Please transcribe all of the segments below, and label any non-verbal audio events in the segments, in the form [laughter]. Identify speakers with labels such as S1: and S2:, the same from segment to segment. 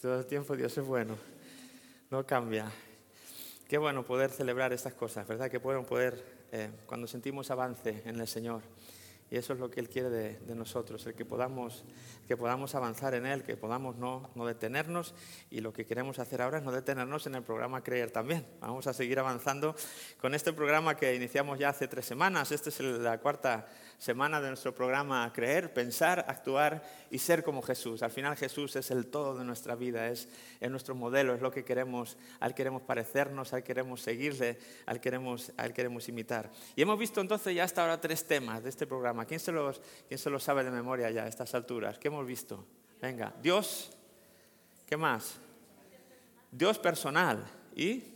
S1: Todo el tiempo Dios es bueno, no cambia. Qué bueno poder celebrar estas cosas, ¿verdad? Que podemos poder, eh, cuando sentimos avance en el Señor, y eso es lo que Él quiere de, nosotros, el que podamos, que podamos avanzar en Él, que podamos no, no, detenernos. Y lo que queremos hacer ahora es no detenernos en el programa Creer también. Vamos a seguir avanzando con este programa que iniciamos ya hace tres semanas. Esta es la cuarta semana de nuestro programa Creer, Pensar, Actuar y Ser como Jesús. Al final Jesús es el todo de nuestra vida, es, nuestro modelo, es lo que queremos, al queremos parecernos, al queremos seguirle, al queremos, al queremos imitar. Y hemos visto entonces ya hasta ahora tres temas de este programa. ¿Quién se los, quién se los sabe de memoria ya a estas alturas? ¿Qué hemos visto? Venga, Dios, ¿qué más? Dios personal y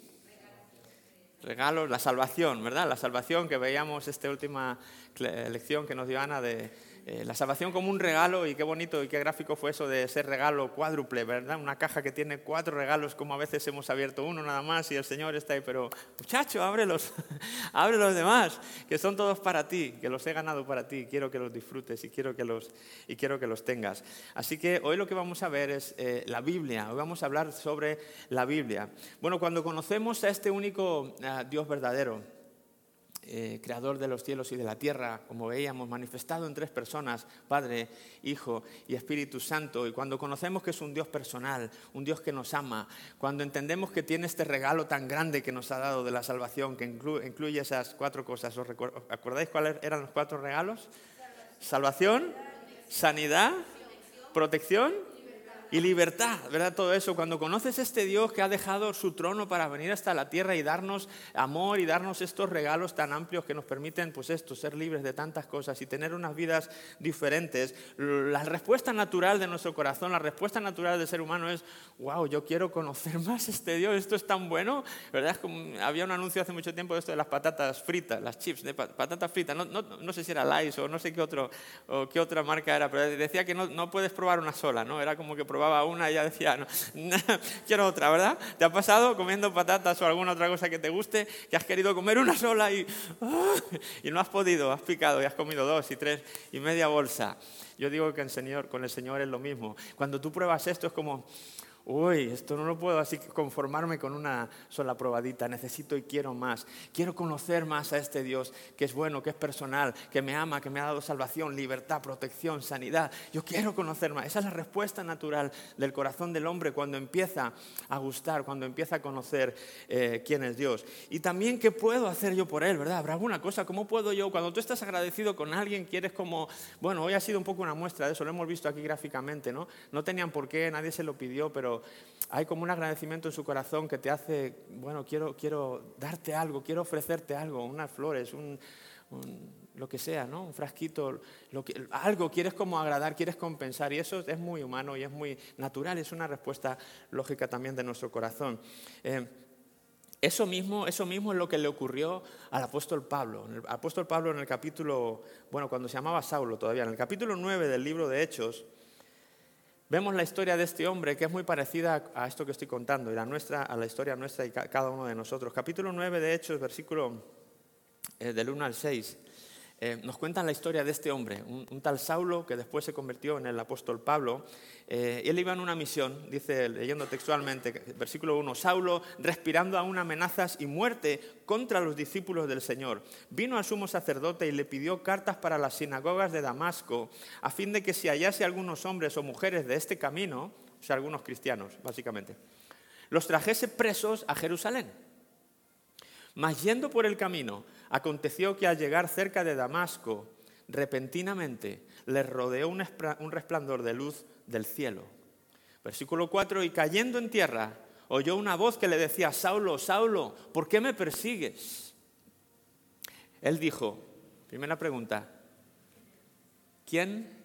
S1: regalos, la salvación, ¿verdad? La salvación que veíamos esta última lección que nos dio Ana de eh, la salvación como un regalo y qué bonito y qué gráfico fue eso de ser regalo cuádruple, ¿verdad? Una caja que tiene cuatro regalos como a veces hemos abierto uno nada más y el Señor está ahí, pero muchacho, ábrelos, [laughs] abre los demás, que son todos para ti, que los he ganado para ti, quiero que los disfrutes y quiero que los, y quiero que los tengas. Así que hoy lo que vamos a ver es eh, la Biblia, hoy vamos a hablar sobre la Biblia. Bueno, cuando conocemos a este único eh, Dios verdadero, eh, creador de los cielos y de la tierra, como veíamos, manifestado en tres personas, Padre, Hijo y Espíritu Santo. Y cuando conocemos que es un Dios personal, un Dios que nos ama, cuando entendemos que tiene este regalo tan grande que nos ha dado de la salvación, que incluye esas cuatro cosas, ¿os acordáis cuáles eran los cuatro regalos? Salvación, sanidad, protección y libertad, ¿verdad? Todo eso, cuando conoces este Dios que ha dejado su trono para venir hasta la tierra y darnos amor y darnos estos regalos tan amplios que nos permiten, pues esto, ser libres de tantas cosas y tener unas vidas diferentes, la respuesta natural de nuestro corazón, la respuesta natural del ser humano es, wow, yo quiero conocer [laughs] más este Dios, esto es tan bueno, ¿verdad? había un anuncio hace mucho tiempo de esto de las patatas fritas, las chips de patatas fritas, no, no, sé si era Lice o no sé qué, otro, qué otra marca era, pero decía que no, no puedes probar una sola, ¿no? Era como que probaba una y ya decía, [laughs] no, quiero otra, ¿verdad? ¿Te ha pasado comiendo patatas o alguna otra cosa que te guste que has querido comer una sola y, [laughs] y no has podido, has picado y has comido dos y tres y media bolsa? Yo digo que el Señor, con el Señor es lo mismo. Cuando tú pruebas esto es como, uy, esto no lo puedo así conformarme con una sola probadita, necesito y quiero más. Quiero conocer más a este Dios que es bueno, que es personal, que me ama, que me ha dado salvación, libertad, protección, sanidad. Yo quiero conocer más. Esa es la respuesta natural del corazón del hombre cuando empieza a gustar, cuando empieza a conocer eh, quién es Dios. Y también qué puedo hacer yo por Él, ¿verdad? Habrá alguna cosa, ¿cómo puedo yo? Cuando tú estás agradecido con alguien, quieres como, bueno, hoy ha sido un poco una muestra de eso, lo hemos visto aquí gráficamente, ¿no? No tenían por qué, nadie se lo pidió, pero hay como un agradecimiento en su corazón que te hace, bueno, quiero, quiero darte algo, quiero ofrecerte algo, unas flores, un, lo que sea, ¿no? Un frasquito, algo, quieres como agradar, quieres compensar, y eso es muy humano y es muy natural, es una respuesta lógica también de nuestro corazón. Eh, eso mismo, eso mismo es lo que le ocurrió al apóstol Pablo. El apóstol Pablo en el capítulo, bueno, cuando se llamaba Saulo todavía, en el capítulo 9 del libro de Hechos, vemos la historia de este hombre que es muy parecida a esto que estoy contando y la nuestra, a la historia nuestra y cada uno de nosotros. Capítulo 9 de Hechos, versículo eh, del 1 al 6. Eh, nos cuentan la historia de este hombre, un, tal Saulo que después se convirtió en el apóstol Pablo. Eh, él iba en una misión, dice leyendo textualmente, versículo 1, Saulo, respirando aún amenazas y muerte contra los discípulos del Señor, vino al sumo sacerdote y le pidió cartas para las sinagogas de Damasco, a fin de que si hallase algunos hombres o mujeres de este camino, o sea, algunos cristianos, básicamente, los trajese presos a Jerusalén. Mas yendo por el camino, Aconteció que al llegar cerca de Damasco, repentinamente les rodeó un resplandor de luz del cielo. Versículo 4, y cayendo en tierra, oyó una voz que le decía, Saulo, Saulo, ¿por qué me persigues? Él dijo, primera pregunta, ¿quién?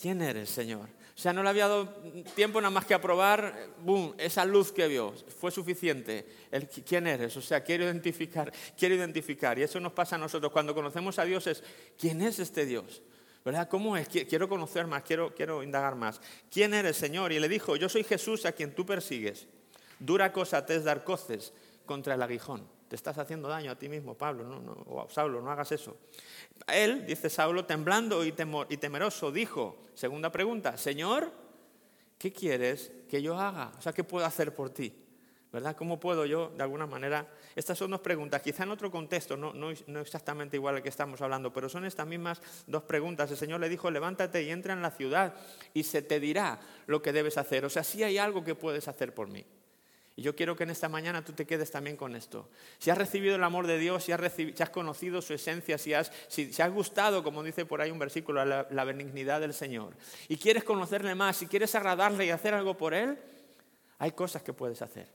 S1: ¿Quién eres, Señor? Sea, no le había dado tiempo nada más que a probar, boom, esa luz que vio, fue suficiente. El, ¿Quién eres? O sea, quiero identificar, quiero identificar. Y eso nos pasa a nosotros. Cuando conocemos a Dios es, ¿quién es este Dios? ¿Verdad? ¿Cómo es? Quiero conocer más, quiero, quiero indagar más. ¿Quién eres, Señor? Y le dijo, yo soy Jesús a quien tú persigues. Dura cosa te es dar coces contra el aguijón. Te estás haciendo daño a ti mismo, Pablo, no, no, Saulo, no hagas eso. Él, dice Saulo, temblando y, temeroso, dijo, segunda pregunta, Señor, ¿qué quieres que yo haga? O sea, ¿qué puedo hacer por ti? ¿Verdad? ¿Cómo puedo yo, de alguna manera? Estas son dos preguntas, quizá en otro contexto, no, no, no, exactamente igual al que estamos hablando, pero son estas mismas dos preguntas. El Señor le dijo, levántate y entra en la ciudad y se te dirá lo que debes hacer. O sea, sí hay algo que puedes hacer por mí. Y yo quiero que en esta mañana tú te quedes también con esto. Si has recibido el amor de Dios, si has, has conocido su esencia, si has, si, has, gustado, como dice por ahí un versículo, la, benignidad del Señor, y quieres conocerle más, si quieres agradarle y hacer algo por Él, hay cosas que puedes hacer.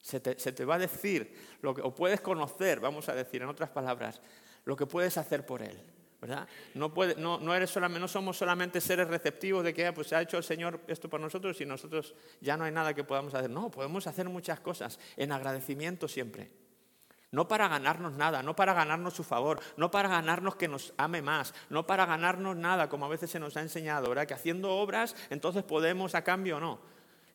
S1: Se te, va a decir, lo que, o puedes conocer, vamos a decir en otras palabras, lo que puedes hacer por Él. No, puede, no, no, somos solamente seres receptivos de que ah, pues, se ha hecho el Señor esto por nosotros y nosotros ya no hay nada que podamos hacer. No, podemos hacer muchas cosas en agradecimiento siempre. No para ganarnos nada, no para ganarnos su favor, no para ganarnos que nos ame más, no para ganarnos nada, como a veces se nos ha enseñado, ¿verdad? Que haciendo obras entonces podemos a cambio no.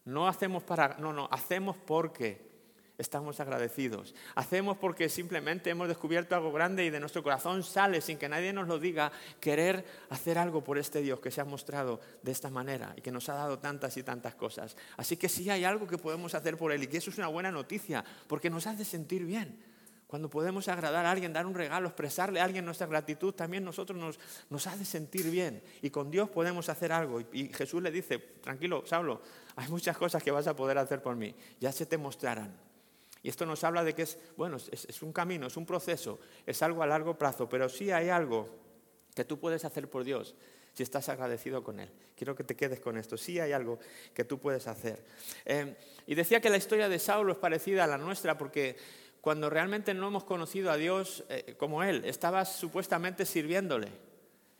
S1: No hacemos para, no, no, hacemos porque estamos agradecidos. Hacemos porque simplemente hemos descubierto algo grande y de nuestro corazón sale, sin que nadie nos lo diga, querer hacer algo por este Dios que se ha mostrado de esta manera y que nos ha dado tantas y tantas cosas. Así que sí hay algo que podemos hacer por Él y que eso es una buena noticia, porque nos hace sentir bien. Cuando podemos agradar a alguien, dar un regalo, expresarle a alguien nuestra gratitud, también nosotros nos, hace sentir bien. Y con Dios podemos hacer algo. Y, Jesús le dice, tranquilo, Saulo, hay muchas cosas que vas a poder hacer por mí. Ya se te mostrarán. Y esto nos habla de que es, bueno, es, un camino, es un proceso, es algo a largo plazo, pero sí hay algo que tú puedes hacer por Dios si estás agradecido con Él. Quiero que te quedes con esto. Sí hay algo que tú puedes hacer. Eh, y decía que la historia de Saulo es parecida a la nuestra porque cuando realmente no hemos conocido a Dios eh, como Él, estaba supuestamente sirviéndole.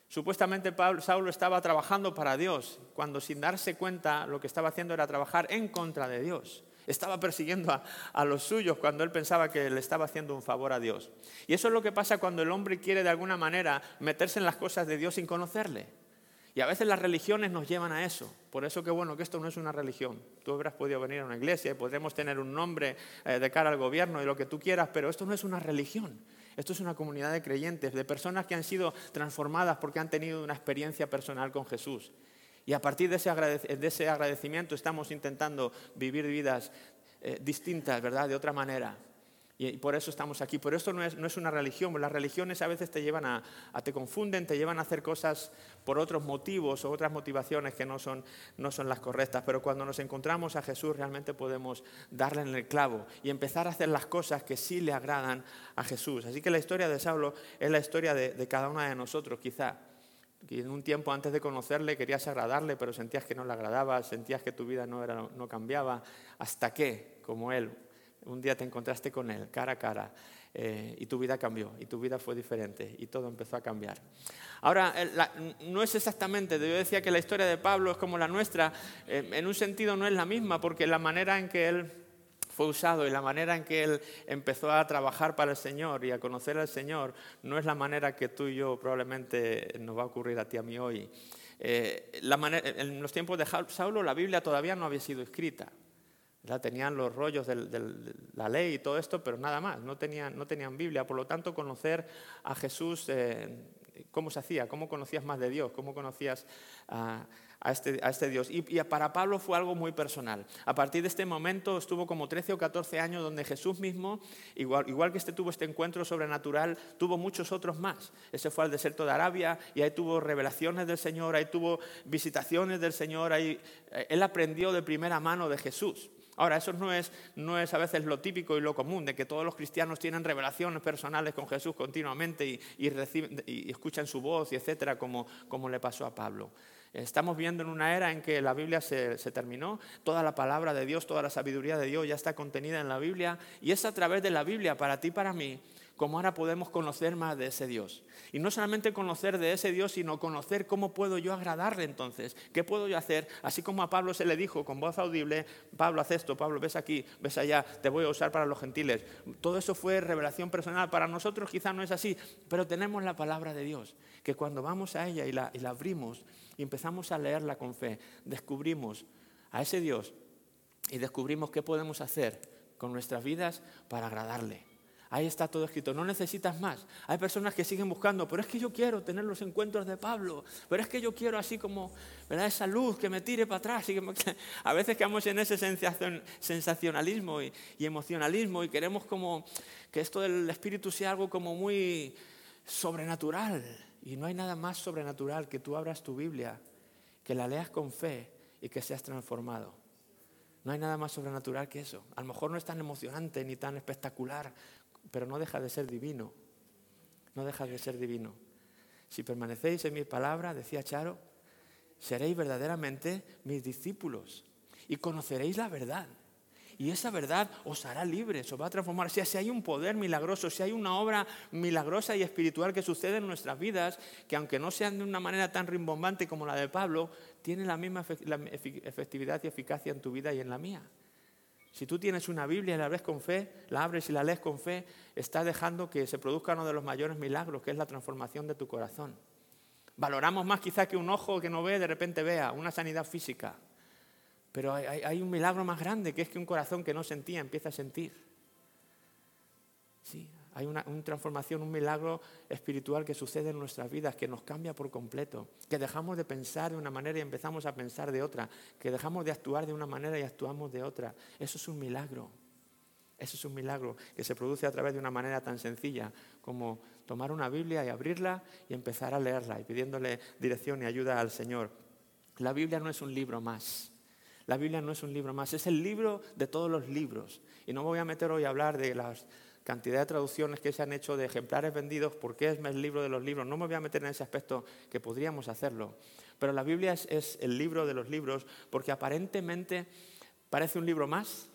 S1: Supuestamente Saulo estaba trabajando para Dios, cuando sin darse cuenta lo que estaba haciendo era trabajar en contra de Dios. Estaba persiguiendo a, los suyos cuando él pensaba que le estaba haciendo un favor a Dios. Y eso es lo que pasa cuando el hombre quiere de alguna manera meterse en las cosas de Dios sin conocerle. Y a veces las religiones nos llevan a eso. Por eso que bueno, que esto no es una religión. Tú habrás podido venir a una iglesia y podremos tener un nombre eh, de cara al gobierno y lo que tú quieras, pero esto no es una religión. Esto es una comunidad de creyentes, de personas que han sido transformadas porque han tenido una experiencia personal con Jesús. Y a partir de ese, agradecimiento estamos intentando vivir vidas eh, distintas, ¿verdad? De otra manera. Y, por eso estamos aquí. Por eso no es, una religión. Las religiones a veces te llevan a, te confunden, te llevan a hacer cosas por otros motivos o otras motivaciones que no son, las correctas. Pero cuando nos encontramos a Jesús realmente podemos darle en el clavo y empezar a hacer las cosas que sí le agradan a Jesús. Así que la historia de Saulo es la historia de, de cada una de nosotros, quizá. Y en un tiempo antes de conocerle querías agradarle, pero sentías que no le agradaba, sentías que tu vida no, era, no cambiaba, hasta que, como él, un día te encontraste con él, cara a cara, eh, y tu vida cambió, y tu vida fue diferente, y todo empezó a cambiar. Ahora, no es exactamente, yo decía que la historia de Pablo es como la nuestra, eh, en un sentido no es la misma, porque la manera en que él fue usado y la manera en que él empezó a trabajar para el Señor y a conocer al Señor no es la manera que tú y yo probablemente nos va a ocurrir a ti a mí hoy. Eh, en los tiempos de Saulo la Biblia todavía no había sido escrita. Tenían los rollos de la ley y todo esto, pero nada más, no tenían, no tenían Biblia. Por lo tanto, conocer a Jesús, eh, ¿cómo se hacía? ¿Cómo conocías más de Dios? ¿Cómo conocías a a este, este Dios. Y, para Pablo fue algo muy personal. A partir de este momento estuvo como 13 o 14 años donde Jesús mismo, igual, igual que este tuvo este encuentro sobrenatural, tuvo muchos otros más. Ese fue al desierto de Arabia y ahí tuvo revelaciones del Señor, ahí tuvo visitaciones del Señor, ahí, eh, él aprendió de primera mano de Jesús. Ahora, eso no es, no es a veces lo típico y lo común, de que todos los cristianos tienen revelaciones personales con Jesús continuamente y, y, escuchan su voz, y etcétera, como, como le pasó a Pablo. Estamos viendo en una era en que la Biblia se, terminó, toda la palabra de Dios, toda la sabiduría de Dios ya está contenida en la Biblia. Y es a través de la Biblia, para ti para mí, como ahora podemos conocer más de ese Dios. Y no solamente conocer de ese Dios, sino conocer cómo puedo yo agradarle entonces, qué puedo yo hacer, así como a Pablo se le dijo con voz audible, Pablo, haz esto, Pablo, ves aquí, ves allá, te voy a usar para los gentiles. Todo eso fue revelación personal. Para nosotros quizá no es así, pero tenemos la palabra de Dios, que cuando vamos a ella y la, y la abrimos, y empezamos a leerla con fe, descubrimos a ese Dios y descubrimos qué podemos hacer con nuestras vidas para agradarle. Ahí está todo escrito, no necesitas más. Hay personas que siguen buscando, pero es que yo quiero tener los encuentros de Pablo, pero es que yo quiero así como, ¿verdad? Esa luz que me tire para atrás. Y que [laughs] A veces quedamos en ese sensacionalismo y, y, emocionalismo y queremos como que esto del espíritu sea algo como muy sobrenatural. Y no hay nada más sobrenatural que tú abras tu Biblia, que la leas con fe y que seas transformado. No hay nada más sobrenatural que eso. A lo mejor no es tan emocionante ni tan espectacular pero no deja de ser divino. No deja de ser divino. Si permanecéis en mi palabra, decía Charo, seréis verdaderamente mis discípulos y conoceréis la verdad. Y esa verdad os hará libres, os va a transformar. si hay un poder milagroso, si hay una obra milagrosa y espiritual que sucede en nuestras vidas, que aunque no sean de una manera tan rimbombante como la de Pablo, tiene la misma efectividad y eficacia en tu vida y en la mía. Si tú tienes una Biblia y la ves con fe, la abres y la lees con fe, está dejando que se produzca uno de los mayores milagros, que es la transformación de tu corazón. Valoramos más quizá que un ojo que no ve, de repente vea, una sanidad física. Pero hay, hay un milagro más grande, que es que un corazón que no sentía empieza a sentir. Sí, hay una, transformación, un milagro espiritual que sucede en nuestras vidas, que nos cambia por completo, que dejamos de pensar de una manera y empezamos a pensar de otra, que dejamos de actuar de una manera y actuamos de otra. Eso es un milagro. Eso es un milagro que se produce a través de una manera tan sencilla como tomar una Biblia y abrirla y empezar a leerla y pidiéndole dirección y ayuda al Señor. La Biblia no es un libro más. La Biblia no es un libro más, es el libro de todos los libros. Y no me voy a meter hoy a hablar de las cantidad de traducciones que se han hecho de ejemplares vendidos, ¿por qué es el libro de los libros? No me voy a meter en ese aspecto que podríamos hacerlo. Pero la Biblia es, el libro de los libros porque aparentemente parece un libro más.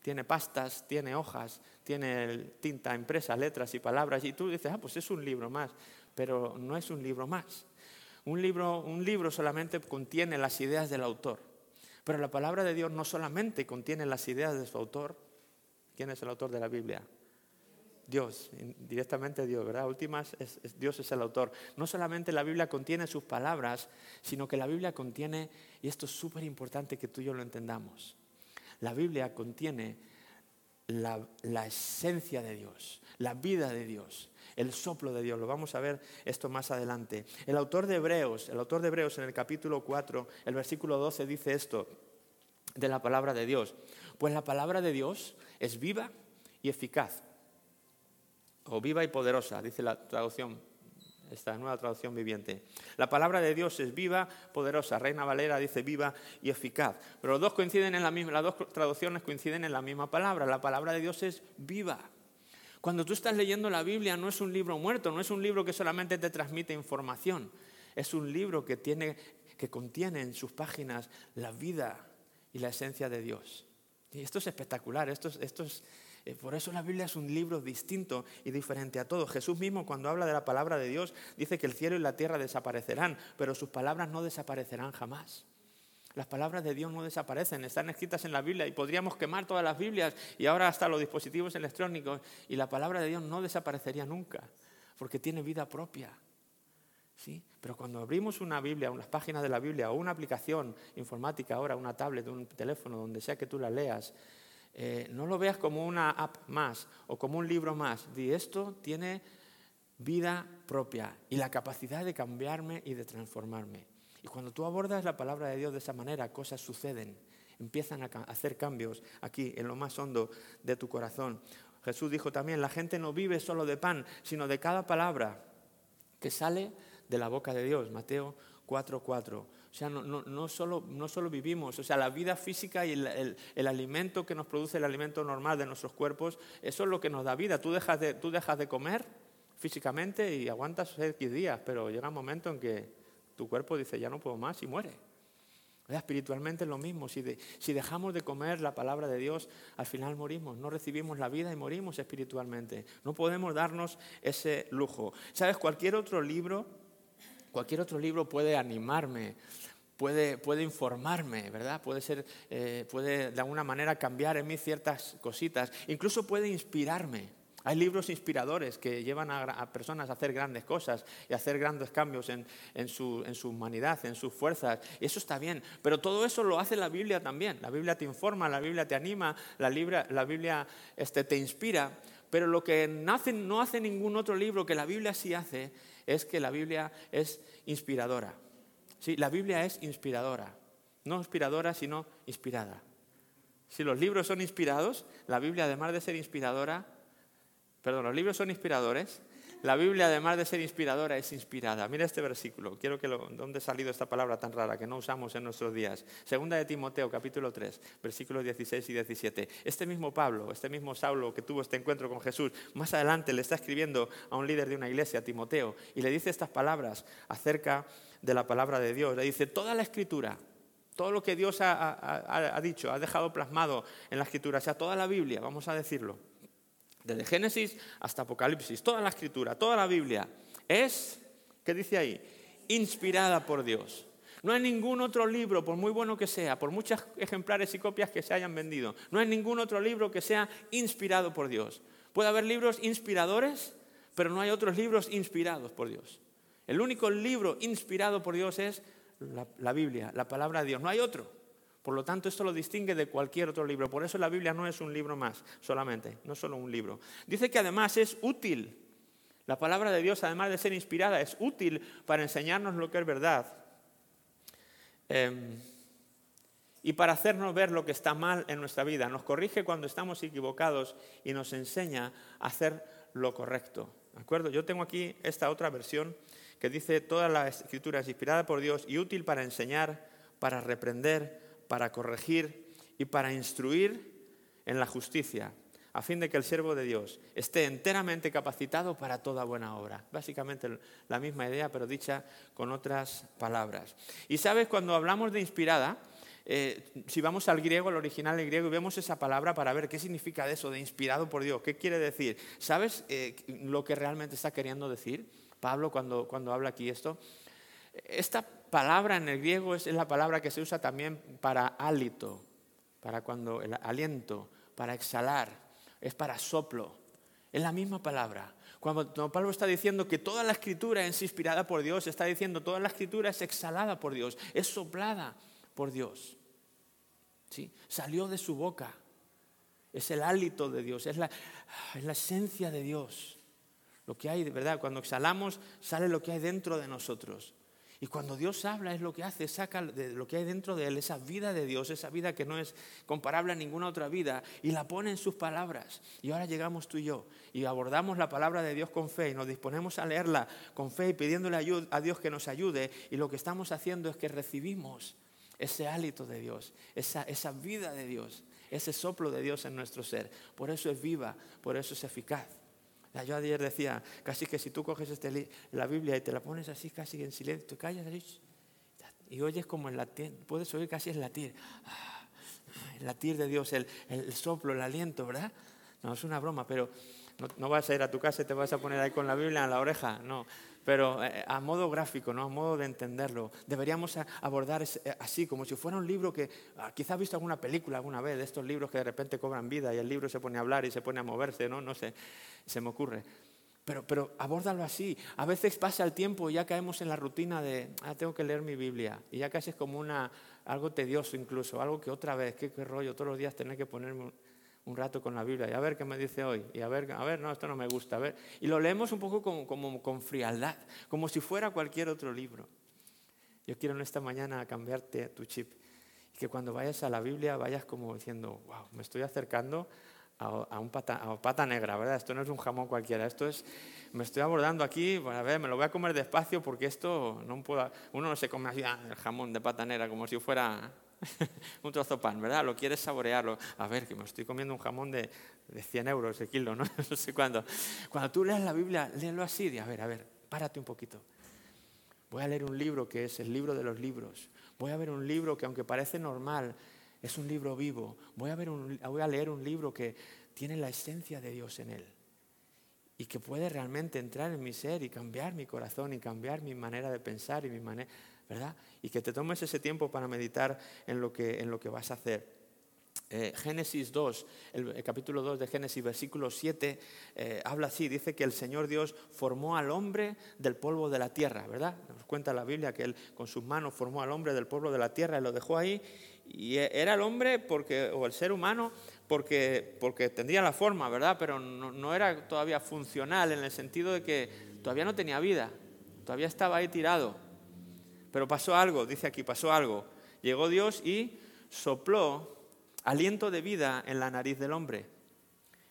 S1: Tiene pastas, tiene hojas, tiene tinta impresa, letras y palabras. Y tú dices, ah, pues es un libro más. Pero no es un libro más. Un libro, un libro solamente contiene las ideas del autor. Pero la palabra de Dios no solamente contiene las ideas de su autor. ¿Quién es el autor de la Biblia? Dios, directamente Dios, ¿verdad? Últimas, Dios es el autor. No solamente la Biblia contiene sus palabras, sino que la Biblia contiene, y esto es súper importante que tú y yo lo entendamos, la Biblia contiene la, la, esencia de Dios, la vida de Dios, el soplo de Dios. Lo vamos a ver esto más adelante. El autor de Hebreos, el autor de Hebreos en el capítulo 4, el versículo 12 dice esto de la palabra de Dios. Pues la palabra de Dios es viva y eficaz o viva y poderosa, dice la traducción, esta nueva traducción viviente. La palabra de Dios es viva, poderosa. Reina Valera dice viva y eficaz. Pero los dos coinciden en la misma, las dos traducciones coinciden en la misma palabra. La palabra de Dios es viva. Cuando tú estás leyendo la Biblia no es un libro muerto, no es un libro que solamente te transmite información. Es un libro que, tiene, que contiene en sus páginas la vida y la esencia de Dios. Y esto es espectacular, esto esto es, por eso la Biblia es un libro distinto y diferente a todo. Jesús mismo cuando habla de la palabra de Dios dice que el cielo y la tierra desaparecerán, pero sus palabras no desaparecerán jamás. Las palabras de Dios no desaparecen, están escritas en la Biblia y podríamos quemar todas las Biblias y ahora hasta los dispositivos electrónicos y la palabra de Dios no desaparecería nunca, porque tiene vida propia. ¿Sí? Pero cuando abrimos una Biblia, unas páginas de la Biblia o una aplicación informática ahora, una tablet, un teléfono, donde sea que tú la leas, eh, no lo veas como una app más o como un libro más. Di, esto tiene vida propia y la capacidad de cambiarme y de transformarme. Y cuando tú abordas la palabra de Dios de esa manera, cosas suceden, empiezan a hacer cambios aquí, en lo más hondo de tu corazón. Jesús dijo también, la gente no vive solo de pan, sino de cada palabra que sale de la boca de Dios. Mateo 4:4. O sea, no, solo, no solo vivimos, o sea, la vida física y el, el, alimento que nos produce el alimento normal de nuestros cuerpos, eso es lo que nos da vida. Tú dejas de, tú dejas de comer físicamente y aguantas X días, pero llega un momento en que tu cuerpo dice, ya no puedo más y muere. Espiritualmente es lo mismo. Si, si, dejamos de comer la palabra de Dios, al final morimos. No recibimos la vida y morimos espiritualmente. No podemos darnos ese lujo. ¿Sabes? Cualquier otro libro Cualquier otro libro puede animarme, puede, puede informarme, ¿verdad? Puede, ser, eh, puede de alguna manera cambiar en mí ciertas cositas, incluso puede inspirarme. Hay libros inspiradores que llevan a, personas a hacer grandes cosas y hacer grandes cambios en, su, en, su, humanidad, en sus fuerzas. Y eso está bien. Pero todo eso lo hace la Biblia también. La Biblia te informa, la Biblia te anima, la, Biblia, la Biblia este, te inspira. Pero lo que no hace ningún otro libro que la Biblia sí hace es que la Biblia es inspiradora. Sí, la Biblia es inspiradora. No inspiradora, sino inspirada. Si los libros son inspirados, la Biblia, además de ser inspiradora, perdón, los libros son inspiradores, la Biblia, además de ser inspiradora, es inspirada. Mira este versículo. Quiero que lo, ¿dónde ha salido esta palabra tan rara que no usamos en nuestros días? Segunda de Timoteo, capítulo 3, versículos 16 y 17. Este mismo Pablo, este mismo Saulo que tuvo este encuentro con Jesús, más adelante le está escribiendo a un líder de una iglesia, Timoteo, y le dice estas palabras acerca de la palabra de Dios. Le dice, toda la escritura, todo lo que Dios ha, ha dicho, ha dejado plasmado en la escritura, o sea, toda la Biblia, vamos a decirlo desde Génesis hasta Apocalipsis, toda la escritura, toda la Biblia, es, ¿qué dice ahí? Inspirada por Dios. No hay ningún otro libro, por muy bueno que sea, por muchos ejemplares y copias que se hayan vendido, no hay ningún otro libro que sea inspirado por Dios. Puede haber libros inspiradores, pero no hay otros libros inspirados por Dios. El único libro inspirado por Dios es la, la Biblia, la palabra de Dios, no hay otro. Por lo tanto, esto lo distingue de cualquier otro libro. Por eso la Biblia no es un libro más solamente, no solo un libro. Dice que además es útil. La palabra de Dios, además de ser inspirada, es útil para enseñarnos lo que es verdad. Em, y para hacernos ver lo que está mal en nuestra vida. Nos corrige cuando estamos equivocados y nos enseña a hacer lo correcto. ¿De acuerdo? Yo tengo aquí esta otra versión que dice, toda la escritura es inspirada por Dios y útil para enseñar, para reprender, para corregir y para instruir en la justicia, a fin de que el siervo de Dios esté enteramente capacitado para toda buena obra. Básicamente la misma idea, pero dicha con otras palabras. Y sabes, cuando hablamos de inspirada, eh, si vamos al griego, al original griego, y vemos esa palabra para ver qué significa eso de inspirado por Dios, qué quiere decir. ¿Sabes eh, lo que realmente está queriendo decir Pablo cuando, cuando habla aquí esto? Esta palabra en el griego es la palabra que se usa también para hálito, para cuando el aliento, para exhalar, es para soplo. Es la misma palabra. Cuando Pablo está diciendo que toda la escritura es inspirada por Dios, está diciendo toda la escritura es exhalada por Dios, es soplada por Dios. ¿Sí? Salió de su boca. Es el hálito de Dios, es la, es la esencia de Dios. Lo que hay, de verdad, cuando exhalamos, sale lo que hay dentro de nosotros. Y cuando Dios habla es lo que hace, saca de lo que hay dentro de él, esa vida de Dios, esa vida que no es comparable a ninguna otra vida, y la pone en sus palabras. Y ahora llegamos tú y yo y abordamos la palabra de Dios con fe y nos disponemos a leerla con fe y pidiéndole a Dios que nos ayude. Y lo que estamos haciendo es que recibimos ese hálito de Dios, esa, esa vida de Dios, ese soplo de Dios en nuestro ser. Por eso es viva, por eso es eficaz. Yo ayer decía, casi que si tú coges este la Biblia y te la pones así, casi en silencio, te callas y oyes como el latir, puedes oír casi el latir, ah, el latir de Dios, el, soplo, el aliento, ¿verdad? No, es una broma, pero no, no, vas a ir a tu casa y te vas a poner ahí con la Biblia en la oreja, no pero eh, a modo gráfico, ¿no? a modo de entenderlo. Deberíamos abordar eh, así, como si fuera un libro que ah, quizás has visto alguna película alguna vez, de estos libros que de repente cobran vida y el libro se pone a hablar y se pone a moverse, no, no sé, se me ocurre. Pero, pero abórdalo así. A veces pasa el tiempo y ya caemos en la rutina de, ah, tengo que leer mi Biblia. Y ya casi es como una, algo tedioso incluso, algo que otra vez, qué, qué rollo, todos los días tener que ponerme rato con la Biblia y a ver qué me dice hoy, y a ver, a ver, no, esto no me gusta, ver. Y lo leemos un poco como, como con frialdad, como si fuera cualquier otro libro. Yo quiero en esta mañana cambiarte tu chip y que cuando vayas a la Biblia vayas como diciendo, wow, me estoy acercando a, un pata, a pata negra, ¿verdad? Esto no es un jamón cualquiera, esto es, me estoy abordando aquí, a ver, me lo voy a comer despacio porque esto no puedo, uno no se come así ah, el jamón de pata negra como si fuera [laughs] un trozo de pan, ¿verdad? Lo quieres saborearlo. A ver, que me estoy comiendo un jamón de, de 100 euros el kilo, ¿no? [laughs] no sé cuándo. Cuando tú leas la Biblia, léelo así, de, a ver, a ver, párate un poquito. Voy a leer un libro que es el libro de los libros. Voy a ver un libro que aunque parece normal, es un libro vivo. Voy a, ver voy a leer un libro que tiene la esencia de Dios en él y que puede realmente entrar en mi ser y cambiar mi corazón y cambiar mi manera de pensar y mi manera ¿verdad? Y que te tomes ese tiempo para meditar en lo que, en lo que vas a hacer. Eh, Génesis 2, el, capítulo 2 de Génesis, versículo 7, eh, habla así, dice que el Señor Dios formó al hombre del polvo de la tierra, ¿verdad? Nos cuenta la Biblia que Él con sus manos formó al hombre del polvo de la tierra y lo dejó ahí. Y era el hombre porque, o el ser humano porque, porque tendría la forma, ¿verdad? Pero no, no era todavía funcional en el sentido de que todavía no tenía vida, todavía estaba ahí tirado. Pero pasó algo, dice aquí, pasó algo. Llegó Dios y sopló aliento de vida en la nariz del hombre.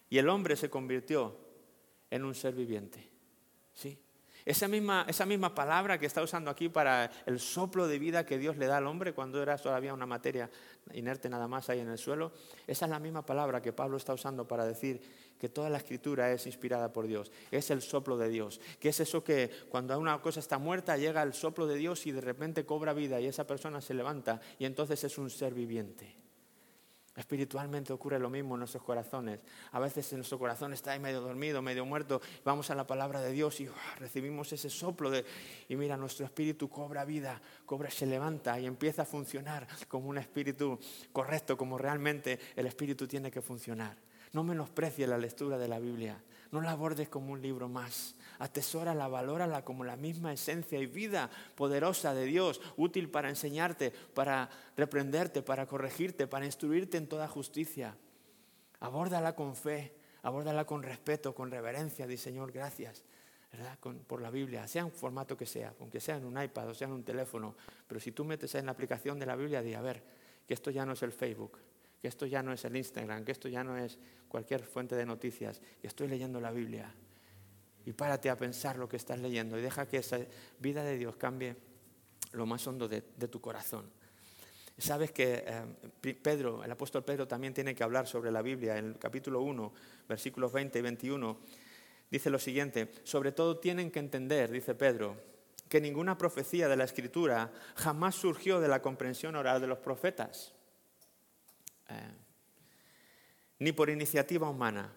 S1: Y el hombre se convirtió en un ser viviente. ¿Sí? Esa misma, esa misma palabra que está usando aquí para el soplo de vida que Dios le da al hombre cuando era todavía una materia inerte nada más ahí en el suelo, esa es la misma palabra que Pablo está usando para decir que toda la escritura es inspirada por Dios, es el soplo de Dios, que es eso que cuando una cosa está muerta llega el soplo de Dios y de repente cobra vida y esa persona se levanta y entonces es un ser viviente. Espiritualmente ocurre lo mismo en nuestros corazones. A veces en nuestro corazón está ahí medio dormido, medio muerto. Vamos a la palabra de Dios y recibimos ese soplo de y mira nuestro espíritu cobra vida, cobra se levanta y empieza a funcionar como un espíritu correcto, como realmente el espíritu tiene que funcionar. No menosprecies la lectura de la Biblia. No la abordes como un libro más. Atesórala, valórala como la misma esencia y vida poderosa de Dios, útil para enseñarte, para reprenderte, para corregirte, para instruirte en toda justicia. Abórdala con fe, abórdala con respeto, con reverencia. Di Señor, gracias. ¿verdad? por la Biblia, sea en formato que sea, aunque sea en un iPad o sea en un teléfono, pero si tú metes en la aplicación de la Biblia, di, a ver, que esto ya no es el Facebook, que esto ya no es el Instagram, que esto ya no es cualquier fuente de noticias, que estoy leyendo la Biblia y párate a pensar lo que estás leyendo y deja que esa vida de Dios cambie lo más hondo de, tu corazón. Sabes que eh, Pedro, el apóstol Pedro también tiene que hablar sobre la Biblia. En el capítulo 1, versículos 20 y 21, dice lo siguiente, sobre todo tienen que entender, dice Pedro, que ninguna profecía de la Escritura jamás surgió de la comprensión oral de los profetas, eh, ni por iniciativa humana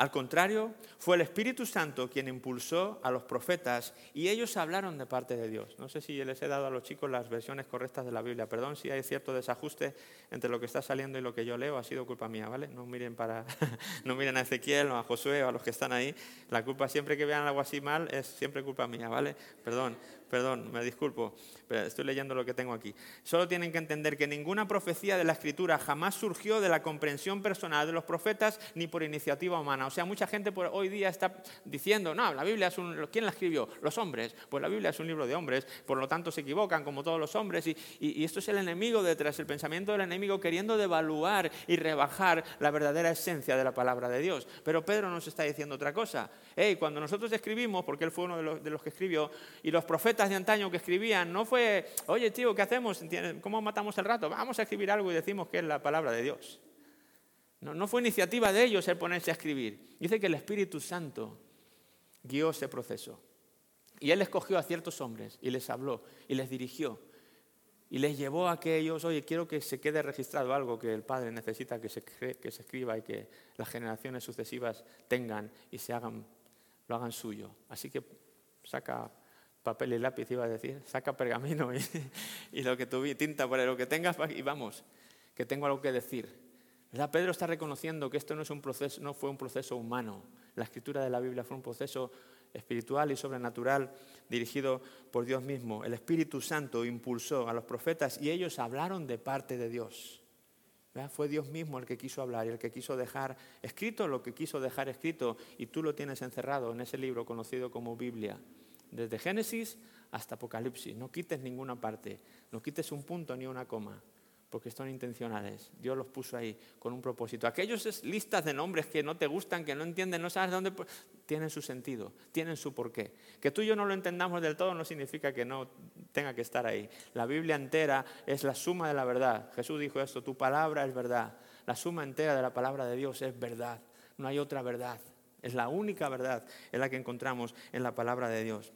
S1: al contrario, fue el Espíritu Santo quien impulsó a los profetas y ellos hablaron de parte de Dios. No sé si les he dado a los chicos las versiones correctas de la Biblia. Perdón si hay cierto desajuste entre lo que está saliendo y lo que yo leo. Ha sido culpa mía, ¿vale? No miren, para, [laughs] no miren a Ezequiel o a Josué o a los que están ahí. La culpa siempre que vean algo así mal es siempre culpa mía, ¿vale? Perdón perdón, me disculpo, pero estoy leyendo lo que tengo aquí. Solo tienen que entender que ninguna profecía de la Escritura jamás surgió de la comprensión personal de los profetas ni por iniciativa humana. O sea, mucha gente por hoy día está diciendo, no, la Biblia es un... ¿Quién la escribió? Los hombres. Pues la Biblia es un libro de hombres, por lo tanto se equivocan como todos los hombres. Y, esto es el enemigo detrás, el pensamiento del enemigo queriendo devaluar y rebajar la verdadera esencia de la palabra de Dios. Pero Pedro nos está diciendo otra cosa. Hey, cuando nosotros escribimos, porque él fue uno de los que escribió, y los profetas de antaño que escribían no fue, oye tío, ¿qué hacemos? ¿Cómo matamos el rato? Vamos a escribir algo y decimos que es la palabra de Dios. No, no fue iniciativa de ellos el ponerse a escribir. Dice que el Espíritu Santo guió ese proceso. Y Él escogió a ciertos hombres y les habló y les dirigió. Y les llevó a que ellos, oye, quiero que se quede registrado algo que el Padre necesita que se, que se escriba y que las generaciones sucesivas tengan y se hagan, lo hagan suyo. Así que saca papel y lápiz, iba a decir, saca pergamino y, [laughs] lo que tuve, tinta por lo que tengas y vamos, que tengo algo que decir. Pedro está reconociendo que esto no, es un proceso, no fue un proceso humano. La escritura de la Biblia fue un proceso espiritual y sobrenatural dirigido por Dios mismo. El Espíritu Santo impulsó a los profetas y ellos hablaron de parte de Dios. Fue Dios mismo el que quiso hablar y el que quiso dejar escrito lo que quiso dejar escrito y tú lo tienes encerrado en ese libro conocido como Biblia desde Génesis hasta Apocalipsis. No quites ninguna parte, no quites un punto ni una coma, porque son intencionales. Dios los puso ahí con un propósito. Aquellos listas de nombres que no te gustan, que no entienden, no sabes de dónde, tienen su sentido, tienen su porqué. Que tú y yo no lo entendamos del todo no significa que no tenga que estar ahí. La Biblia entera es la suma de la verdad. Jesús dijo esto, tu palabra es verdad. La suma entera de la palabra de Dios es verdad. No hay otra verdad. Es la única verdad en la que encontramos en la palabra de Dios.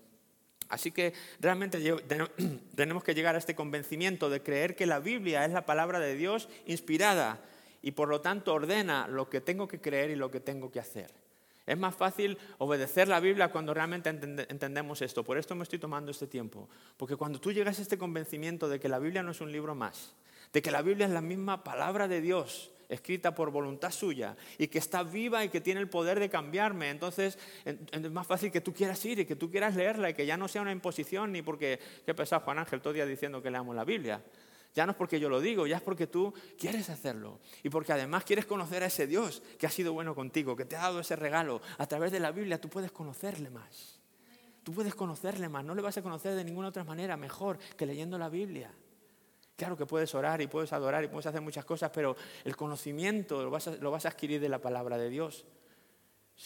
S1: Así que realmente [clears throat] tenemos que llegar a este convencimiento de creer que la Biblia es la palabra de Dios inspirada y por lo tanto ordena lo que tengo que creer y lo que tengo que hacer. Es más fácil obedecer la Biblia cuando realmente entendemos esto. Por esto me estoy tomando este tiempo. Porque cuando tú llegas a este convencimiento de que la Biblia no es un libro más, de que la Biblia es la misma palabra de Dios, escrita por voluntad suya y que está viva y que tiene el poder de cambiarme. Entonces es más fácil que tú quieras ir y que tú quieras leerla y que ya no sea una imposición ni porque, qué pesado Juan Ángel todo día diciendo que leamos la Biblia. Ya no es porque yo lo digo, ya es porque tú quieres hacerlo. Y porque además quieres conocer a ese Dios que ha sido bueno contigo, que te ha dado ese regalo. A través de la Biblia tú puedes conocerle más. Tú puedes conocerle más. No le vas a conocer de ninguna otra manera mejor que leyendo la Biblia. Claro que puedes orar y puedes adorar y puedes hacer muchas cosas, pero el conocimiento lo vas a, lo vas a adquirir de la palabra de Dios.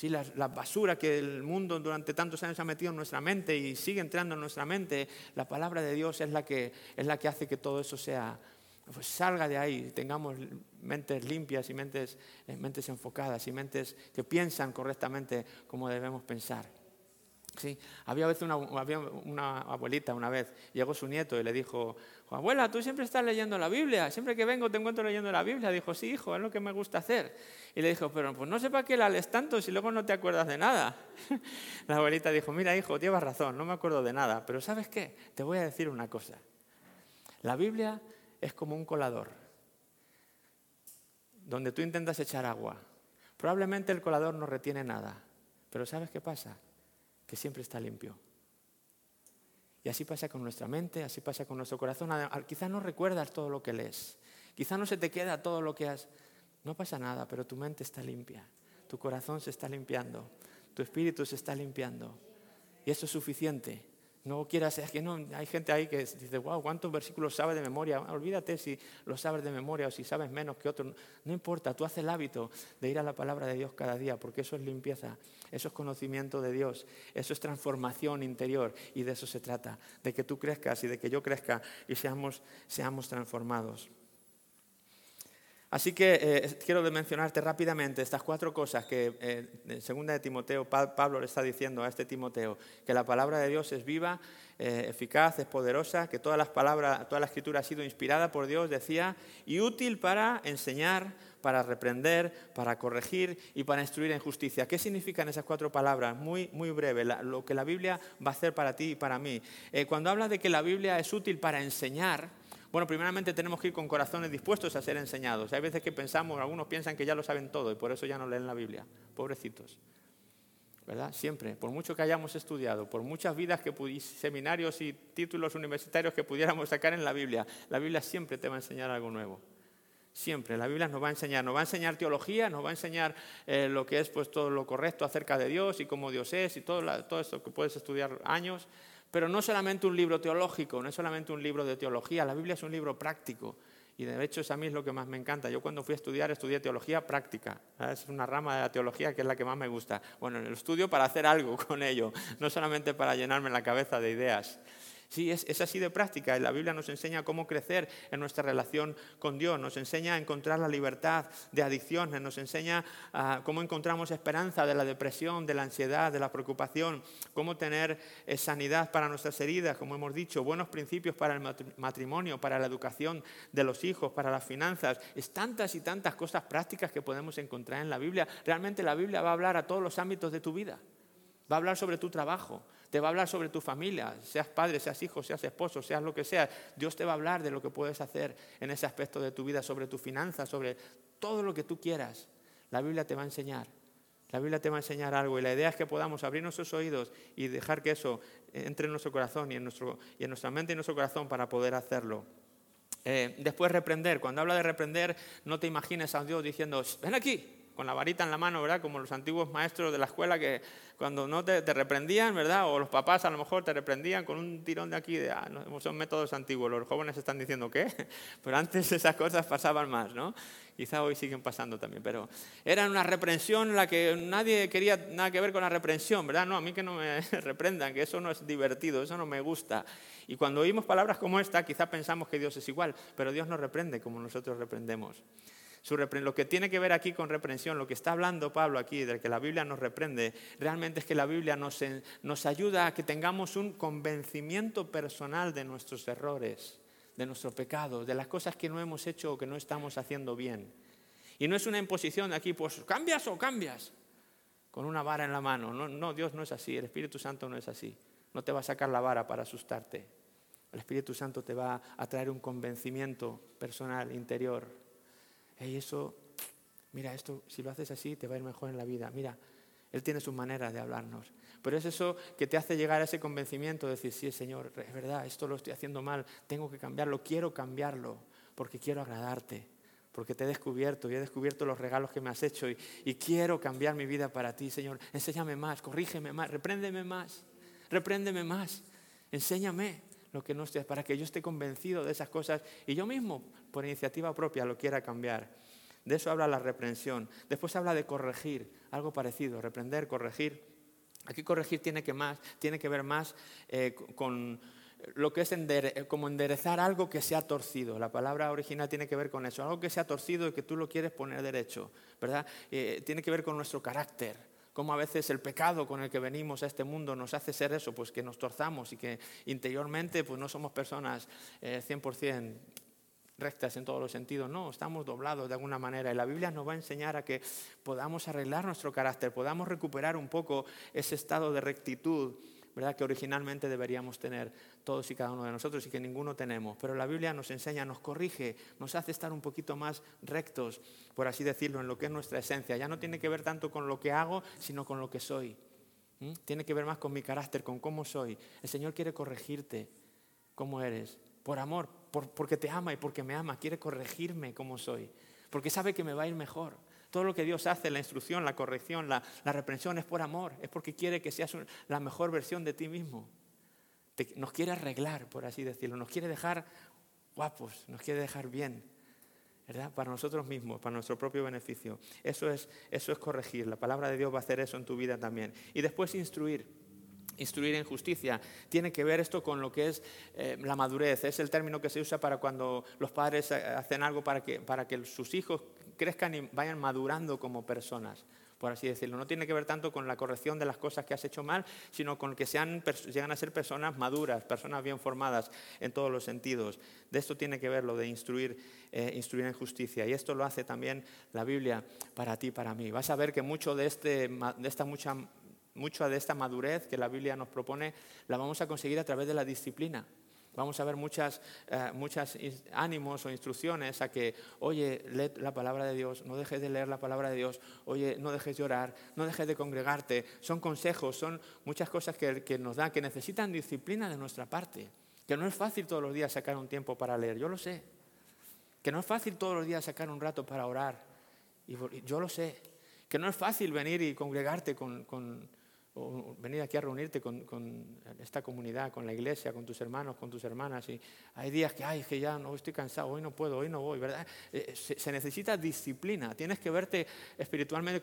S1: La, la, basura que el mundo durante tantos años ha metido en nuestra mente y sigue entrando en nuestra mente, la palabra de Dios es la que, es la que hace que todo eso sea, pues salga de ahí, tengamos mentes limpias y mentes, eh, mentes enfocadas y mentes que piensan correctamente como debemos pensar. Sí, había, veces una, había una abuelita una vez, llegó su nieto y le dijo, abuela, tú siempre estás leyendo la Biblia, siempre que vengo te encuentro leyendo la Biblia. Dijo, sí, hijo, es lo que me gusta hacer. Y le dijo, pero pues no sé para qué la lees tanto si luego no te acuerdas de nada. [laughs] la abuelita dijo, mira, hijo, llevas razón, no me acuerdo de nada, pero ¿sabes qué? Te voy a decir una cosa. La Biblia es como un colador, donde tú intentas echar agua. Probablemente el colador no retiene nada, pero ¿sabes qué pasa? Que siempre está limpio. Y así pasa con nuestra mente, así pasa con nuestro corazón. Quizás no recuerdas todo lo que lees, quizás no se te queda todo lo que has... No pasa nada, pero tu mente está limpia, tu corazón se está limpiando, tu espíritu se está limpiando. Y eso es suficiente no quieras, es que no, hay gente ahí que dice, wow, ¿cuántos versículos sabes de memoria? Olvídate si los sabes de memoria o si sabes menos que otros. No importa, tú haces el hábito de ir a la palabra de Dios cada día, porque eso es limpieza, eso es conocimiento de Dios, eso es transformación interior y de eso se trata, de que tú crezcas y de que yo crezca y seamos, seamos transformados. Así que eh, quiero mencionarte rápidamente estas cuatro cosas que eh, en segunda de Timoteo Pablo le está diciendo a este Timoteo, que la palabra de Dios es viva, eh, eficaz, es poderosa, que todas las palabras, toda la escritura ha sido inspirada por Dios, decía, y útil para enseñar, para reprender, para corregir y para instruir en justicia. ¿Qué significan esas cuatro palabras? Muy, muy breve, lo que la Biblia va a hacer para ti y para mí. cuando habla de que la Biblia es útil para enseñar, bueno, primeramente tenemos que ir con corazones dispuestos a ser enseñados. Hay veces que pensamos, algunos piensan que ya lo saben todo y por eso ya no leen la Biblia. Pobrecitos. ¿Verdad? Siempre, por mucho que hayamos estudiado, por muchas vidas que seminarios y títulos universitarios que pudiéramos sacar en la Biblia, la Biblia siempre te va a enseñar algo nuevo. Siempre, la Biblia nos va a enseñar, nos va a enseñar teología, nos va a enseñar eh, lo que es pues, todo lo correcto acerca de Dios y cómo Dios es y todo, todo esto que puedes estudiar años, pero no solamente un libro teológico, no es solamente un libro de teología, la Biblia es un libro práctico. Y de hecho, eso a mí es lo que más me encanta. Yo cuando fui a estudiar, estudié teología práctica. Es una rama de la teología que es la que más me gusta. Bueno, en el estudio para hacer algo [laughs] con ello, no solamente para llenarme la cabeza de ideas. Sí, es, así de práctica. La Biblia nos enseña cómo crecer en nuestra relación con Dios, nos enseña a encontrar la libertad de adicciones, nos enseña cómo encontramos esperanza de la depresión, de la ansiedad, de la preocupación, cómo tener eh, sanidad para nuestras heridas, como hemos dicho, buenos principios para el matrimonio, para la educación de los hijos, para las finanzas. Es tantas y tantas cosas prácticas que podemos encontrar en la Biblia. Realmente la Biblia va a hablar a todos los ámbitos de tu vida. Va a hablar sobre tu trabajo, te va a hablar sobre tu familia, seas padre, seas hijo, seas esposo, seas lo que sea. Dios te va a hablar de lo que puedes hacer en ese aspecto de tu vida, sobre tu finanzas, sobre todo lo que tú quieras. La Biblia te va a enseñar. La Biblia te va a enseñar algo y la idea es que podamos abrir nuestros oídos y dejar que eso entre en nuestro corazón y en, nuestro, nuestra mente y en nuestro corazón para poder hacerlo. Eh, después reprender. Cuando habla de reprender, no te imagines a Dios diciendo, ven aquí, con la varita en la mano, ¿verdad? Como los antiguos maestros de la escuela que cuando no te, reprendían, ¿verdad? O los papás a lo mejor te reprendían con un tirón de aquí, de, ah, son métodos antiguos, los jóvenes están diciendo ¿qué? [laughs] Pero antes esas cosas pasaban más, ¿no? Quizá hoy siguen pasando también, pero era una reprensión la que nadie quería nada que ver con la reprensión, ¿verdad? No, a mí que no me [laughs] reprendan, que eso no es divertido, eso no me gusta. Y cuando oímos palabras como esta, quizá pensamos que Dios es igual, pero Dios no reprende como nosotros reprendemos lo que tiene que ver aquí con reprensión, lo que está hablando Pablo aquí, de que la Biblia nos reprende, realmente es que la Biblia nos, nos ayuda a que tengamos un convencimiento personal de nuestros errores, de nuestro pecado, de las cosas que no hemos hecho o que no estamos haciendo bien. Y no es una imposición de aquí, pues cambias o cambias, con una vara en la mano. No, no, Dios no es así, el Espíritu Santo no es así. No te va a sacar la vara para asustarte. El Espíritu Santo te va a traer un convencimiento personal, interior, hey, eso, mira, esto, si lo haces así, te va a ir mejor en la vida. Mira, Él tiene su manera de hablarnos. Pero es eso que te hace llegar a ese convencimiento de decir, sí, Señor, es verdad, esto lo estoy haciendo mal, tengo que cambiarlo, quiero cambiarlo, porque quiero agradarte, porque te he descubierto y he descubierto los regalos que me has hecho y, y quiero cambiar mi vida para ti, Señor. Enséñame más, corrígeme más, repréndeme más, repréndeme más, enséñame lo que no esté, para que yo esté convencido de esas cosas y yo mismo, por iniciativa propia, lo quiera cambiar. De eso habla la reprensión. Después habla de corregir, algo parecido, reprender, corregir. Aquí corregir tiene que, más, tiene que ver más eh, con lo que es como enderezar algo que se ha torcido. La palabra original tiene que ver con eso, algo que se ha torcido y que tú lo quieres poner derecho, ¿verdad? Eh, tiene que ver con nuestro carácter, como a veces el pecado con el que venimos a este mundo nos hace ser eso, pues que nos torzamos y que interiormente pues no somos personas 100% eh, rectas en todos los sentidos, no, estamos doblados de alguna manera. Y la Biblia nos va a enseñar a que podamos arreglar nuestro carácter, podamos recuperar un poco ese estado de rectitud, ¿verdad? Que originalmente deberíamos tener todos y cada uno de nosotros y que ninguno tenemos. Pero la Biblia nos enseña, nos corrige, nos hace estar un poquito más rectos, por así decirlo, en lo que es nuestra esencia. Ya no tiene que ver tanto con lo que hago, sino con lo que soy. Tiene que ver más con mi carácter, con cómo soy. El Señor quiere corregirte, cómo eres, por amor, porque te ama y porque me ama, quiere corregirme como soy, porque sabe que me va a ir mejor. Todo lo que Dios hace, la instrucción, la corrección, la, reprensión, es por amor, es porque quiere que seas la mejor versión de ti mismo. nos quiere arreglar, por así decirlo, nos quiere dejar guapos, nos quiere dejar bien, ¿verdad? Para nosotros mismos, para nuestro propio beneficio. Eso es, eso es corregir, la palabra de Dios va a hacer eso en tu vida también. Y después instruir instruir en justicia. Tiene que ver esto con lo que es eh, la madurez. Es el término que se usa para cuando los padres eh, hacen algo para que, para que sus hijos crezcan y vayan madurando como personas, por así decirlo. No tiene que ver tanto con la corrección de las cosas que has hecho mal, sino con que sean, llegan a ser personas maduras, personas bien formadas en todos los sentidos. De esto tiene que ver lo de instruir, eh, instruir en justicia. Y esto lo hace también la Biblia para ti, para mí. Vas a ver que mucho de, este, de esta mucha mucha de esta madurez que la Biblia nos propone la vamos a conseguir a través de la disciplina. Vamos a ver muchas, eh, muchas ánimos o instrucciones a que, oye, lee la palabra de Dios, no dejes de leer la palabra de Dios, oye, no dejes de orar, no dejes de congregarte. Son consejos, son muchas cosas que, que nos dan, que necesitan disciplina de nuestra parte. Que no es fácil todos los días sacar un tiempo para leer, yo lo sé. Que no es fácil todos los días sacar un rato para orar, y yo lo sé. Que no es fácil venir y congregarte con, con o venir aquí a reunirte con, esta comunidad, con la iglesia, con tus hermanos, con tus hermanas. Y hay días que, ay, que ya no estoy cansado, hoy no puedo, hoy no voy, ¿verdad? Eh, se, necesita disciplina. Tienes que verte espiritualmente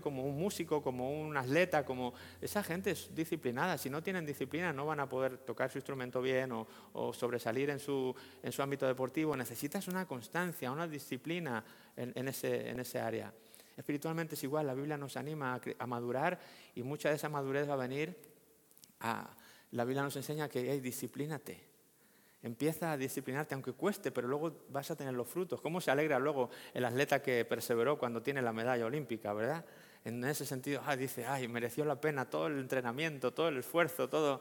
S1: como, un músico, como un atleta, como esa gente es disciplinada. Si no tienen disciplina, no van a poder tocar su instrumento bien o, sobresalir en su, en ámbito deportivo. Necesitas una constancia, una disciplina en, ese, en ese área. Espiritualmente es igual, la Biblia nos anima a, madurar y mucha de esa madurez va a venir a... La Biblia nos enseña que, hey, disciplínate. Empieza a disciplinarte, aunque cueste, pero luego vas a tener los frutos. ¿Cómo se alegra luego el atleta que perseveró cuando tiene la medalla olímpica, verdad? En ese sentido, ah, dice, ay, mereció la pena todo el entrenamiento, todo el esfuerzo, todo.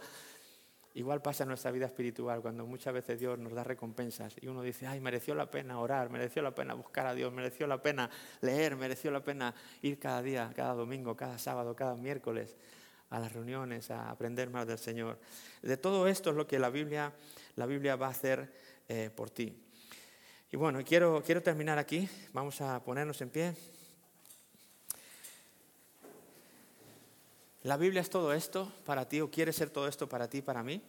S1: Igual pasa en nuestra vida espiritual, cuando muchas veces Dios nos da recompensas y uno dice, ay, mereció la pena orar, mereció la pena buscar a Dios, mereció la pena leer, mereció la pena ir cada día, cada domingo, cada sábado, cada miércoles a las reuniones, a aprender más del Señor. De todo esto es lo que la Biblia, la Biblia va a hacer eh, por ti. Y bueno, quiero, quiero terminar aquí, vamos a ponernos en pie. La Biblia es todo esto para ti o quiere ser todo esto para ti, para mí.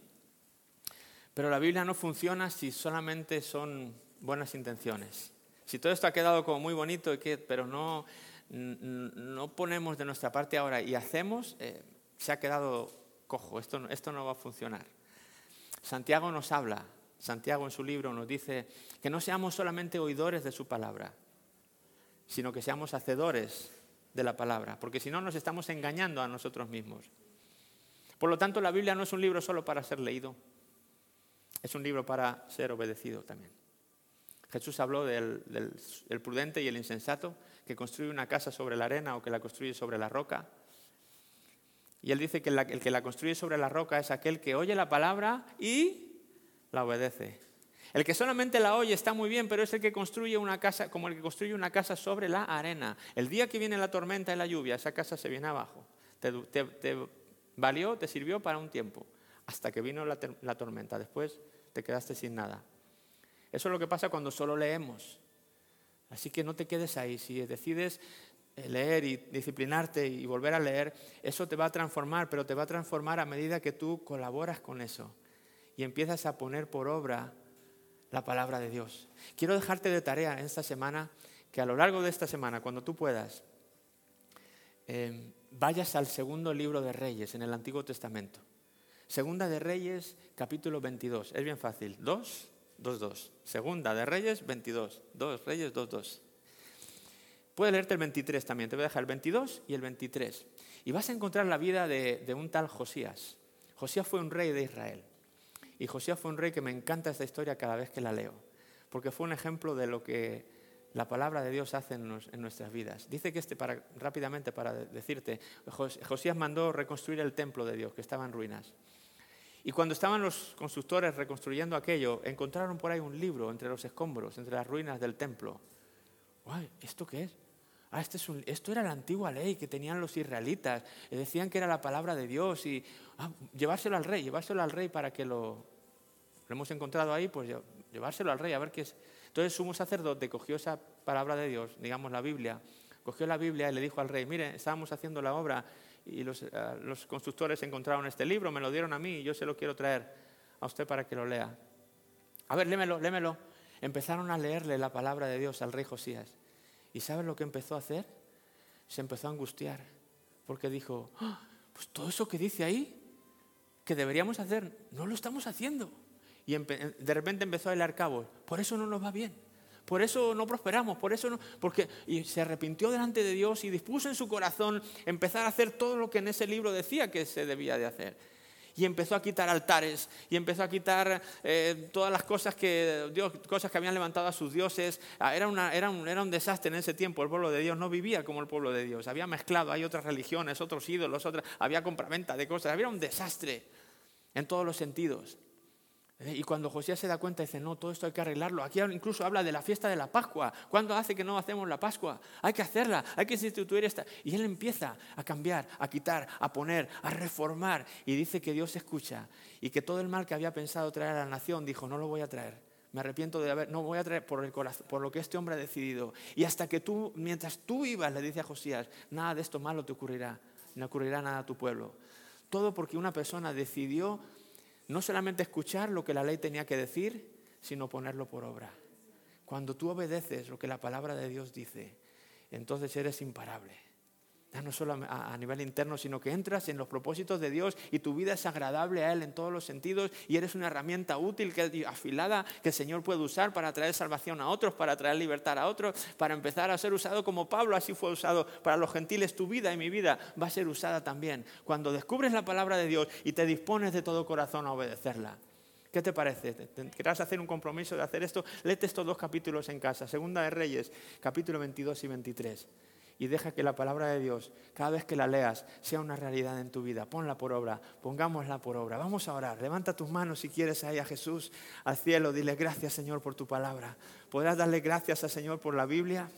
S1: Pero la Biblia no funciona si solamente son buenas intenciones. Si todo esto ha quedado como muy bonito, pero no, no ponemos de nuestra parte ahora y hacemos, eh, se ha quedado cojo. Esto, esto no va a funcionar. Santiago nos habla, Santiago en su libro nos dice que no seamos solamente oidores de su palabra, sino que seamos hacedores de la palabra, porque si no nos estamos engañando a nosotros mismos. Por lo tanto, la Biblia no es un libro solo para ser leído, es un libro para ser obedecido también. Jesús habló del, prudente y el insensato, que construye una casa sobre la arena o que la construye sobre la roca. Y él dice que el que la construye sobre la roca es aquel que oye la palabra y la obedece. El que solamente la oye está muy bien, pero es el que construye una casa, como el que construye una casa sobre la arena. El día que viene la tormenta y la lluvia, esa casa se viene abajo. Te, valió, te sirvió para un tiempo, hasta que vino la, la tormenta. Después te quedaste sin nada. Eso es lo que pasa cuando solo leemos. Así que no te quedes ahí. Si decides eh, leer y disciplinarte y volver a leer, eso te va a transformar, pero te va a transformar a medida que tú colaboras con eso y empiezas a poner por obra la palabra de Dios. Quiero dejarte de tarea esta semana que a lo largo de esta semana, cuando tú puedas, eh, vayas al segundo libro de Reyes en el Antiguo Testamento. Segunda de Reyes, capítulo 22. Es bien fácil. 2, 2, 2. Segunda de Reyes, 22. 2 Reyes, 2, 2. Puedes leerte el 23 también. Te voy a dejar el 22 y el 23. Y vas a encontrar la vida de, de un tal Josías. Josías fue un rey de Israel. Y Josías fue un rey que me encanta esta historia cada vez que la leo, porque fue un ejemplo de lo que la palabra de Dios hace en, nuestras vidas. Dice que este, para, rápidamente para decirte, Josías mandó reconstruir el templo de Dios, que estaba en ruinas. Y cuando estaban los constructores reconstruyendo aquello, encontraron por ahí un libro entre los escombros, entre las ruinas del templo. ¿Esto qué es? Ah, este es esto era la antigua ley que tenían los israelitas. decían que era la palabra de Dios y ah, llevárselo al rey, llevárselo al rey para que lo, lo hemos encontrado ahí, pues llevárselo al rey a ver qué es. Entonces sumo sacerdote cogió esa palabra de Dios, digamos la Biblia, cogió la Biblia y le dijo al rey, mire, estábamos haciendo la obra y los, eh, los constructores encontraron este libro, me lo dieron a mí y yo se lo quiero traer a usted para que lo lea. A ver, lémelo, lémelo. Empezaron a leerle la palabra de Dios al rey Josías. ¿Y sabes lo que empezó a hacer? Se empezó a angustiar, porque dijo, ah, pues todo eso que dice ahí, que deberíamos hacer, no lo estamos haciendo. Y de repente empezó a hilar cabos, por eso no nos va bien. Por eso no prosperamos, por eso no, porque y se arrepintió delante de Dios y dispuso en su corazón empezar a hacer todo lo que en ese libro decía que se debía de hacer y empezó a quitar altares y empezó a quitar eh, todas las cosas que, Dios, cosas que habían levantado a sus dioses. Ah, era, una, era, un, era un desastre en ese tiempo. El pueblo de Dios no vivía como el pueblo de Dios. Había mezclado, hay otras religiones, otros ídolos, otras, había compraventa de cosas. Había un desastre en todos los sentidos. Eh, y cuando José se da cuenta, dice, no, todo esto hay que arreglarlo. Aquí incluso habla de la fiesta de la Pascua. ¿Cuándo hace que no hacemos la Pascua? Hay que hacerla, hay que instituir esta. Y él empieza a cambiar, a quitar, a poner, a reformar. Y dice que Dios escucha. Y que todo el mal que había pensado traer a la nación, dijo, no lo voy a traer. Me arrepiento de haber, no voy a traer por, el corazón, por lo que este hombre ha decidido. Y hasta que tú, mientras tú ibas, le dice a Josías, nada de esto malo te ocurrirá, no ocurrirá nada a tu pueblo. Todo porque una persona decidió no solamente escuchar lo que la ley tenía que decir, sino ponerlo por obra. Cuando tú obedeces lo que la palabra de Dios dice, entonces eres imparable no solo a, nivel interno, sino que entras en los propósitos de Dios y tu vida es agradable a Él en todos los sentidos y eres una herramienta útil, que, afilada, que el Señor puede usar para traer salvación a otros, para traer libertad a otros, para empezar a ser usado como Pablo así fue usado para los gentiles. Tu vida y mi vida va a ser usada también cuando descubres la palabra de Dios y te dispones de todo corazón a obedecerla. ¿Qué te parece? ¿Querrás hacer un compromiso de hacer esto? Léete estos dos capítulos en casa. Segunda de Reyes, capítulo 22 y 23 y deja que la palabra de Dios, cada vez que la leas, sea una realidad en tu vida. Ponla por obra, pongámosla por obra. Vamos a orar. Levanta tus manos si quieres ahí a Jesús, al cielo. Dile gracias, Señor, por tu palabra. ¿Podrás darle gracias al Señor por la Biblia?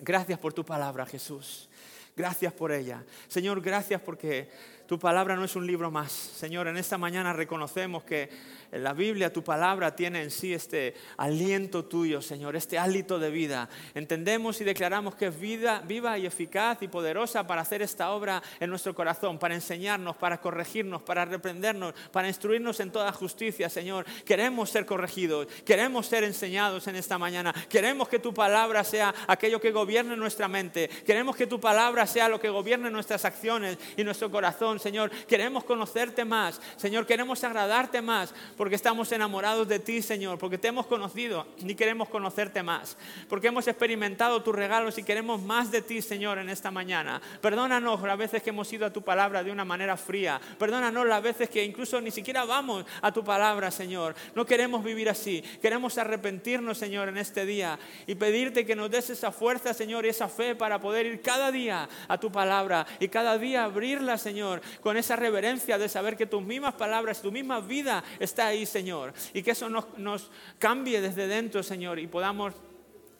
S1: Gracias por tu palabra, Jesús. Gracias por ella. Señor, gracias porque tu palabra no es un libro más. Señor, en esta mañana reconocemos que la Biblia, tu palabra, tiene en sí este aliento tuyo, Señor, este hálito de vida. Entendemos y declaramos que es vida viva y eficaz y poderosa para hacer esta obra en nuestro corazón, para enseñarnos, para corregirnos, para reprendernos, para instruirnos en toda justicia, Señor. Queremos ser corregidos, queremos ser enseñados en esta mañana. Queremos que tu palabra sea aquello que gobierne nuestra mente. Queremos que tu palabra sea lo que gobierne nuestras acciones y nuestro corazón. Señor. Queremos conocerte más, Señor. Queremos agradarte más porque estamos enamorados de ti, Señor. Porque te hemos conocido y queremos conocerte más. Porque hemos experimentado tus regalos y queremos más de ti, Señor, en esta mañana. Perdónanos las veces que hemos ido a tu palabra de una manera fría. Perdónanos las veces que incluso ni siquiera vamos a tu palabra, Señor. No queremos vivir así. Queremos arrepentirnos, Señor, en este día y pedirte que nos des esa fuerza, Señor, y esa fe para poder ir cada día a tu palabra y cada día abrirla, Señor, con esa reverencia de saber que tus mismas palabras, tu misma vida está ahí, Señor. Y que eso nos, nos cambie desde dentro, Señor, y podamos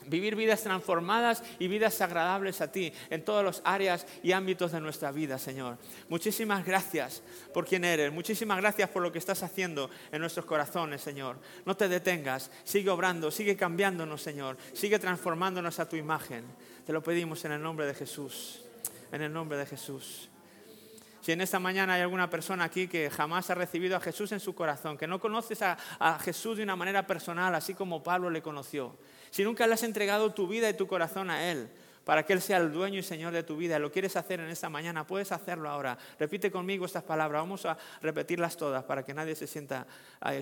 S1: Vivir vidas transformadas y vidas agradables a ti en todas las áreas y ámbitos de nuestra vida, Señor. Muchísimas gracias por quien eres. Muchísimas gracias por lo que estás haciendo en nuestros corazones, Señor. No te detengas. Sigue obrando, sigue cambiándonos, Señor. Sigue transformándonos a tu imagen. Te lo pedimos en el nombre de Jesús. En el nombre de Jesús. Si en esta mañana hay alguna persona aquí que jamás ha recibido a Jesús en su corazón, que no conoces a, Jesús de una manera personal, así como Pablo le conoció, si nunca le has entregado tu vida y tu corazón a Él, para que Él sea el dueño y Señor de tu vida, lo quieres hacer en esta mañana, puedes hacerlo ahora. Repite conmigo estas palabras, vamos a repetirlas todas para que nadie se sienta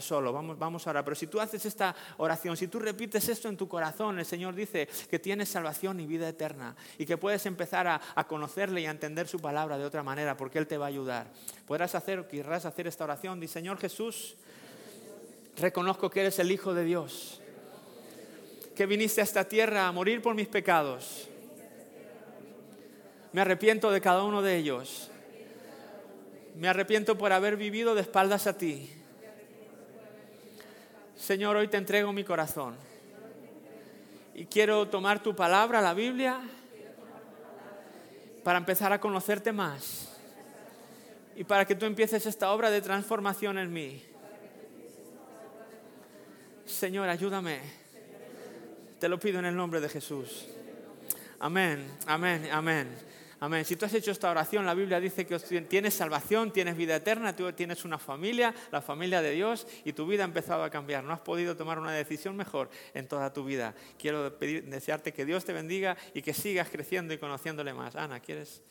S1: solo. Vamos, vamos ahora, pero si tú haces esta oración, si tú repites esto en tu corazón, el Señor dice que tienes salvación y vida eterna y que puedes empezar a, conocerle y a entender su palabra de otra manera, porque Él te va a ayudar. Podrás hacer, querrás hacer esta oración, di Señor Jesús, reconozco que eres el Hijo de Dios que viniste a esta tierra a morir por mis pecados. Me arrepiento de cada uno de ellos. Me arrepiento por haber vivido de espaldas a ti. Señor, hoy te entrego mi corazón. Y quiero tomar tu palabra, la Biblia, para empezar a conocerte más. Y para que tú empieces esta obra de transformación en mí. Señor, ayúdame te lo pido en el nombre de Jesús. Amén, amén, amén. Amén. Si tú has hecho esta oración, la Biblia dice que tienes salvación, tienes vida eterna, tú tienes una familia, la familia de Dios, y tu vida ha empezado a cambiar. No has podido tomar una decisión mejor en toda tu vida. Quiero desearte que Dios te bendiga y que sigas creciendo y conociéndole más. Ana, ¿quieres?